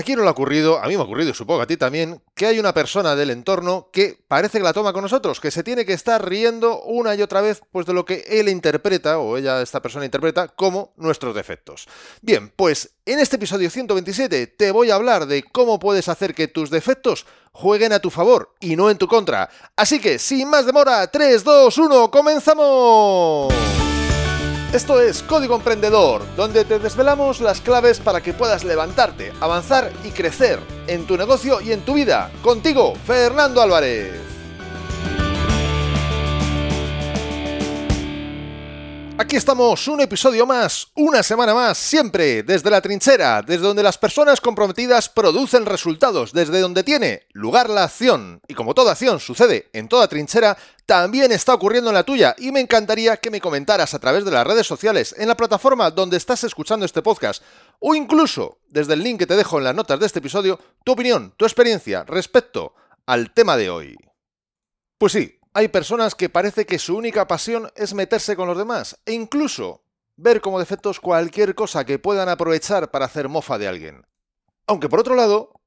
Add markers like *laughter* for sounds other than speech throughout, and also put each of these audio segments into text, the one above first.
¿A quién no le ha ocurrido? A mí me ha ocurrido, y supongo a ti también, que hay una persona del entorno que parece que la toma con nosotros, que se tiene que estar riendo una y otra vez pues de lo que él interpreta, o ella, esta persona interpreta, como nuestros defectos. Bien, pues en este episodio 127 te voy a hablar de cómo puedes hacer que tus defectos jueguen a tu favor y no en tu contra. Así que, sin más demora, 3, 2, 1, ¡comenzamos! Esto es Código Emprendedor, donde te desvelamos las claves para que puedas levantarte, avanzar y crecer en tu negocio y en tu vida. Contigo, Fernando Álvarez. Aquí estamos, un episodio más, una semana más, siempre desde la trinchera, desde donde las personas comprometidas producen resultados, desde donde tiene lugar la acción. Y como toda acción sucede en toda trinchera, también está ocurriendo en la tuya y me encantaría que me comentaras a través de las redes sociales, en la plataforma donde estás escuchando este podcast, o incluso desde el link que te dejo en las notas de este episodio, tu opinión, tu experiencia respecto al tema de hoy. Pues sí, hay personas que parece que su única pasión es meterse con los demás e incluso ver como defectos cualquier cosa que puedan aprovechar para hacer mofa de alguien. Aunque por otro lado,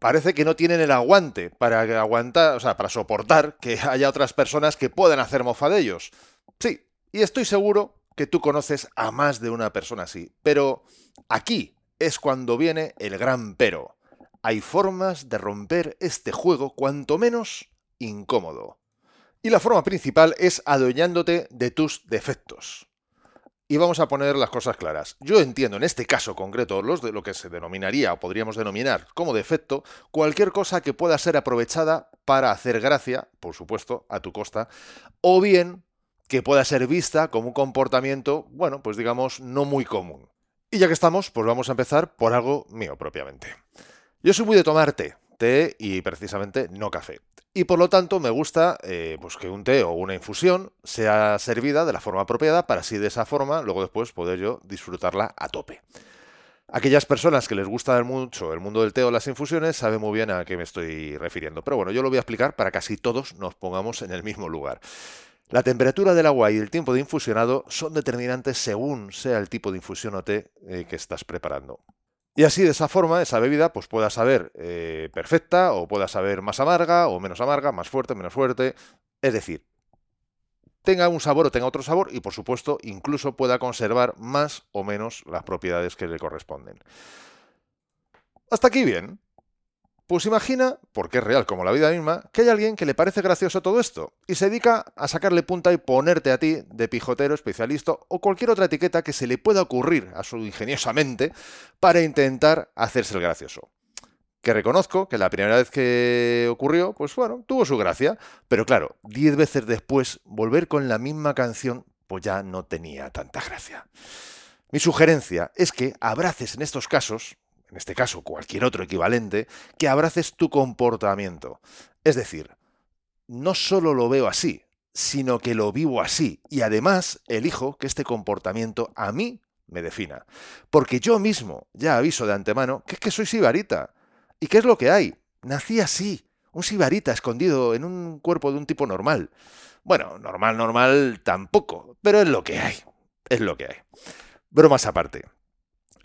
parece que no tienen el aguante para aguantar, o sea, para soportar que *laughs* haya otras personas que puedan hacer mofa de ellos. Sí, y estoy seguro que tú conoces a más de una persona así, pero aquí es cuando viene el gran pero. Hay formas de romper este juego cuanto menos incómodo. Y la forma principal es adueñándote de tus defectos. Y vamos a poner las cosas claras. Yo entiendo en este caso concreto los de lo que se denominaría o podríamos denominar como defecto cualquier cosa que pueda ser aprovechada para hacer gracia, por supuesto, a tu costa, o bien que pueda ser vista como un comportamiento, bueno, pues digamos, no muy común. Y ya que estamos, pues vamos a empezar por algo mío propiamente. Yo soy muy de tomar té, té y precisamente no café. Y por lo tanto me gusta eh, pues que un té o una infusión sea servida de la forma apropiada para así de esa forma luego después poder yo disfrutarla a tope. Aquellas personas que les gusta mucho el mundo del té o las infusiones saben muy bien a qué me estoy refiriendo. Pero bueno, yo lo voy a explicar para que todos nos pongamos en el mismo lugar. La temperatura del agua y el tiempo de infusionado son determinantes según sea el tipo de infusión o té eh, que estás preparando. Y así, de esa forma, esa bebida pues pueda saber eh, perfecta o pueda saber más amarga o menos amarga, más fuerte, menos fuerte. Es decir, tenga un sabor o tenga otro sabor y, por supuesto, incluso pueda conservar más o menos las propiedades que le corresponden. Hasta aquí bien. Pues imagina, porque es real como la vida misma, que hay alguien que le parece gracioso todo esto y se dedica a sacarle punta y ponerte a ti de pijotero, especialista o cualquier otra etiqueta que se le pueda ocurrir a su ingeniosamente para intentar hacerse el gracioso. Que reconozco que la primera vez que ocurrió, pues bueno, tuvo su gracia, pero claro, diez veces después volver con la misma canción, pues ya no tenía tanta gracia. Mi sugerencia es que abraces en estos casos, en este caso cualquier otro equivalente, que abraces tu comportamiento. Es decir, no solo lo veo así, sino que lo vivo así y además elijo que este comportamiento a mí me defina. Porque yo mismo ya aviso de antemano que es que soy sibarita. ¿Y qué es lo que hay? Nací así, un sibarita escondido en un cuerpo de un tipo normal. Bueno, normal, normal tampoco, pero es lo que hay. Es lo que hay. Bromas aparte.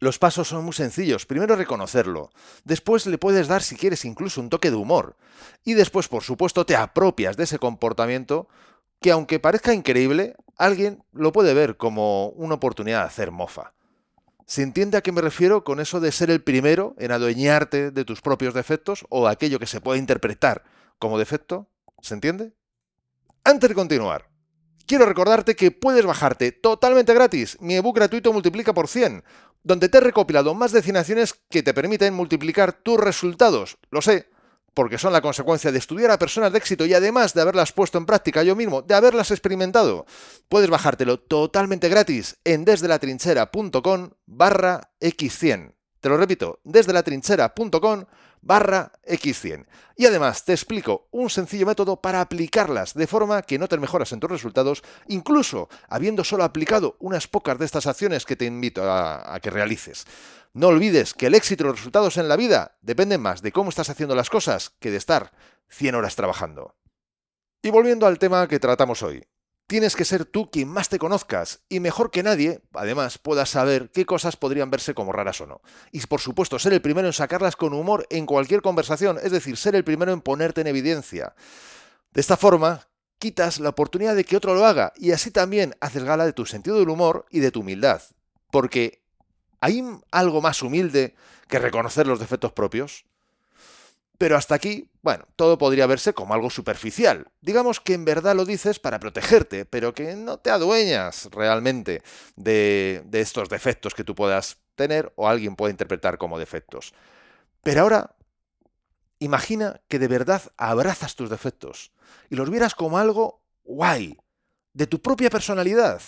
Los pasos son muy sencillos. Primero reconocerlo. Después le puedes dar, si quieres, incluso un toque de humor. Y después, por supuesto, te apropias de ese comportamiento que, aunque parezca increíble, alguien lo puede ver como una oportunidad de hacer mofa. ¿Se entiende a qué me refiero con eso de ser el primero en adueñarte de tus propios defectos o aquello que se puede interpretar como defecto? ¿Se entiende? Antes de continuar, quiero recordarte que puedes bajarte totalmente gratis mi ebook gratuito Multiplica por 100, donde te he recopilado más de 100 acciones que te permiten multiplicar tus resultados. Lo sé, porque son la consecuencia de estudiar a personas de éxito y además de haberlas puesto en práctica yo mismo, de haberlas experimentado. Puedes bajártelo totalmente gratis en desdelatrinchera.com barra x100. Te lo repito, desdelatrinchera.com barra X100. Y además te explico un sencillo método para aplicarlas de forma que noten mejoras en tus resultados, incluso habiendo solo aplicado unas pocas de estas acciones que te invito a, a que realices. No olvides que el éxito y los resultados en la vida dependen más de cómo estás haciendo las cosas que de estar 100 horas trabajando. Y volviendo al tema que tratamos hoy, Tienes que ser tú quien más te conozcas y mejor que nadie, además, puedas saber qué cosas podrían verse como raras o no. Y por supuesto, ser el primero en sacarlas con humor en cualquier conversación, es decir, ser el primero en ponerte en evidencia. De esta forma, quitas la oportunidad de que otro lo haga y así también haces gala de tu sentido del humor y de tu humildad. Porque ¿hay algo más humilde que reconocer los defectos propios? Pero hasta aquí, bueno, todo podría verse como algo superficial. Digamos que en verdad lo dices para protegerte, pero que no te adueñas realmente de, de estos defectos que tú puedas tener o alguien pueda interpretar como defectos. Pero ahora, imagina que de verdad abrazas tus defectos y los vieras como algo guay, de tu propia personalidad.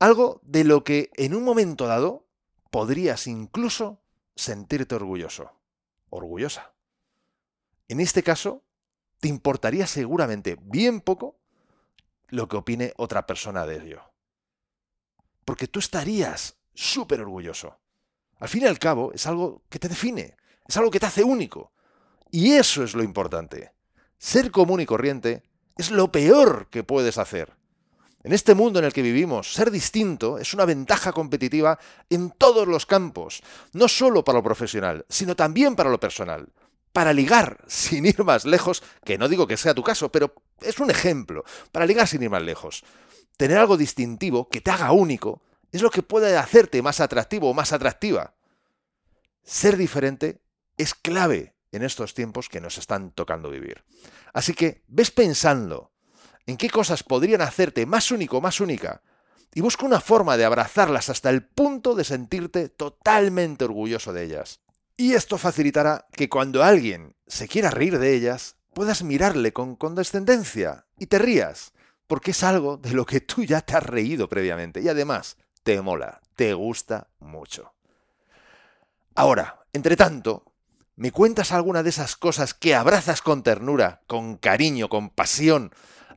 Algo de lo que en un momento dado podrías incluso sentirte orgulloso. Orgullosa. En este caso, te importaría seguramente bien poco lo que opine otra persona de ello. Porque tú estarías súper orgulloso. Al fin y al cabo, es algo que te define, es algo que te hace único. Y eso es lo importante. Ser común y corriente es lo peor que puedes hacer. En este mundo en el que vivimos, ser distinto es una ventaja competitiva en todos los campos, no solo para lo profesional, sino también para lo personal para ligar sin ir más lejos, que no digo que sea tu caso, pero es un ejemplo, para ligar sin ir más lejos. Tener algo distintivo que te haga único es lo que puede hacerte más atractivo o más atractiva. Ser diferente es clave en estos tiempos que nos están tocando vivir. Así que ves pensando en qué cosas podrían hacerte más único, más única, y busca una forma de abrazarlas hasta el punto de sentirte totalmente orgulloso de ellas. Y esto facilitará que cuando alguien se quiera reír de ellas, puedas mirarle con condescendencia y te rías, porque es algo de lo que tú ya te has reído previamente y además te mola, te gusta mucho. Ahora, entre tanto, ¿me cuentas alguna de esas cosas que abrazas con ternura, con cariño, con pasión,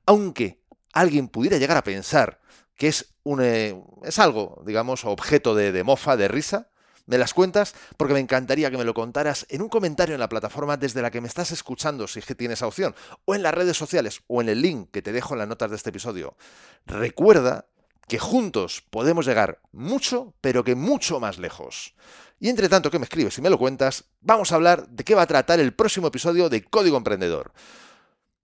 aunque alguien pudiera llegar a pensar que es, un, eh, es algo, digamos, objeto de, de mofa, de risa? Me las cuentas porque me encantaría que me lo contaras en un comentario en la plataforma desde la que me estás escuchando, si es que tienes opción, o en las redes sociales, o en el link que te dejo en las notas de este episodio. Recuerda que juntos podemos llegar mucho, pero que mucho más lejos. Y entre tanto que me escribes y me lo cuentas, vamos a hablar de qué va a tratar el próximo episodio de Código Emprendedor.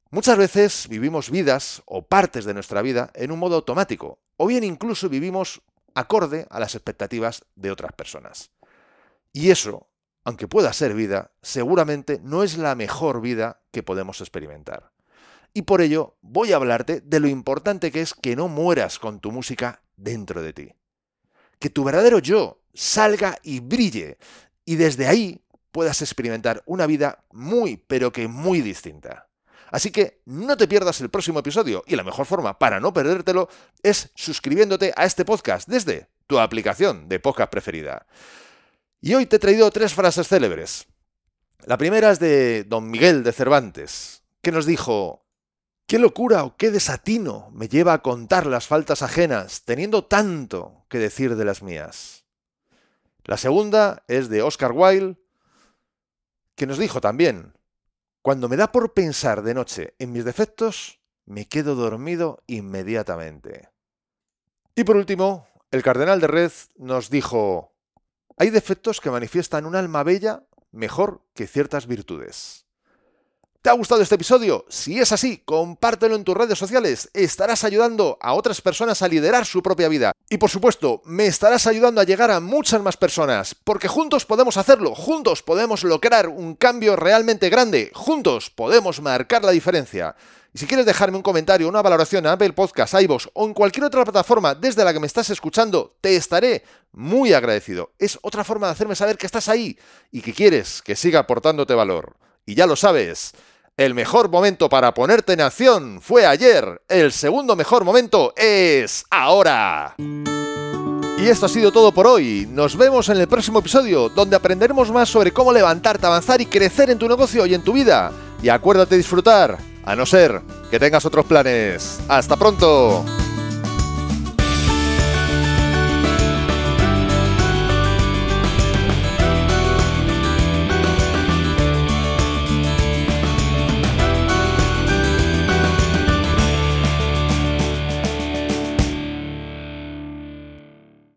Muchas veces vivimos vidas o partes de nuestra vida en un modo automático, o bien incluso vivimos acorde a las expectativas de otras personas. Y eso, aunque pueda ser vida, seguramente no es la mejor vida que podemos experimentar. Y por ello voy a hablarte de lo importante que es que no mueras con tu música dentro de ti. Que tu verdadero yo salga y brille y desde ahí puedas experimentar una vida muy, pero que muy distinta. Así que no te pierdas el próximo episodio y la mejor forma para no perdértelo es suscribiéndote a este podcast desde tu aplicación de podcast preferida. Y hoy te he traído tres frases célebres. La primera es de don Miguel de Cervantes, que nos dijo, ¿Qué locura o qué desatino me lleva a contar las faltas ajenas, teniendo tanto que decir de las mías? La segunda es de Oscar Wilde, que nos dijo también, cuando me da por pensar de noche en mis defectos, me quedo dormido inmediatamente. Y por último, el cardenal de Red nos dijo, hay defectos que manifiestan un alma bella mejor que ciertas virtudes. ¿Te ha gustado este episodio? Si es así, compártelo en tus redes sociales. Estarás ayudando a otras personas a liderar su propia vida. Y por supuesto, me estarás ayudando a llegar a muchas más personas. Porque juntos podemos hacerlo. Juntos podemos lograr un cambio realmente grande. Juntos podemos marcar la diferencia. Y si quieres dejarme un comentario, una valoración en Apple Podcast, iVoox o en cualquier otra plataforma desde la que me estás escuchando, te estaré muy agradecido. Es otra forma de hacerme saber que estás ahí y que quieres que siga aportándote valor. Y ya lo sabes, el mejor momento para ponerte en acción fue ayer. El segundo mejor momento es ahora. Y esto ha sido todo por hoy. Nos vemos en el próximo episodio, donde aprenderemos más sobre cómo levantarte, avanzar y crecer en tu negocio y en tu vida. Y acuérdate disfrutar, a no ser que tengas otros planes. ¡Hasta pronto!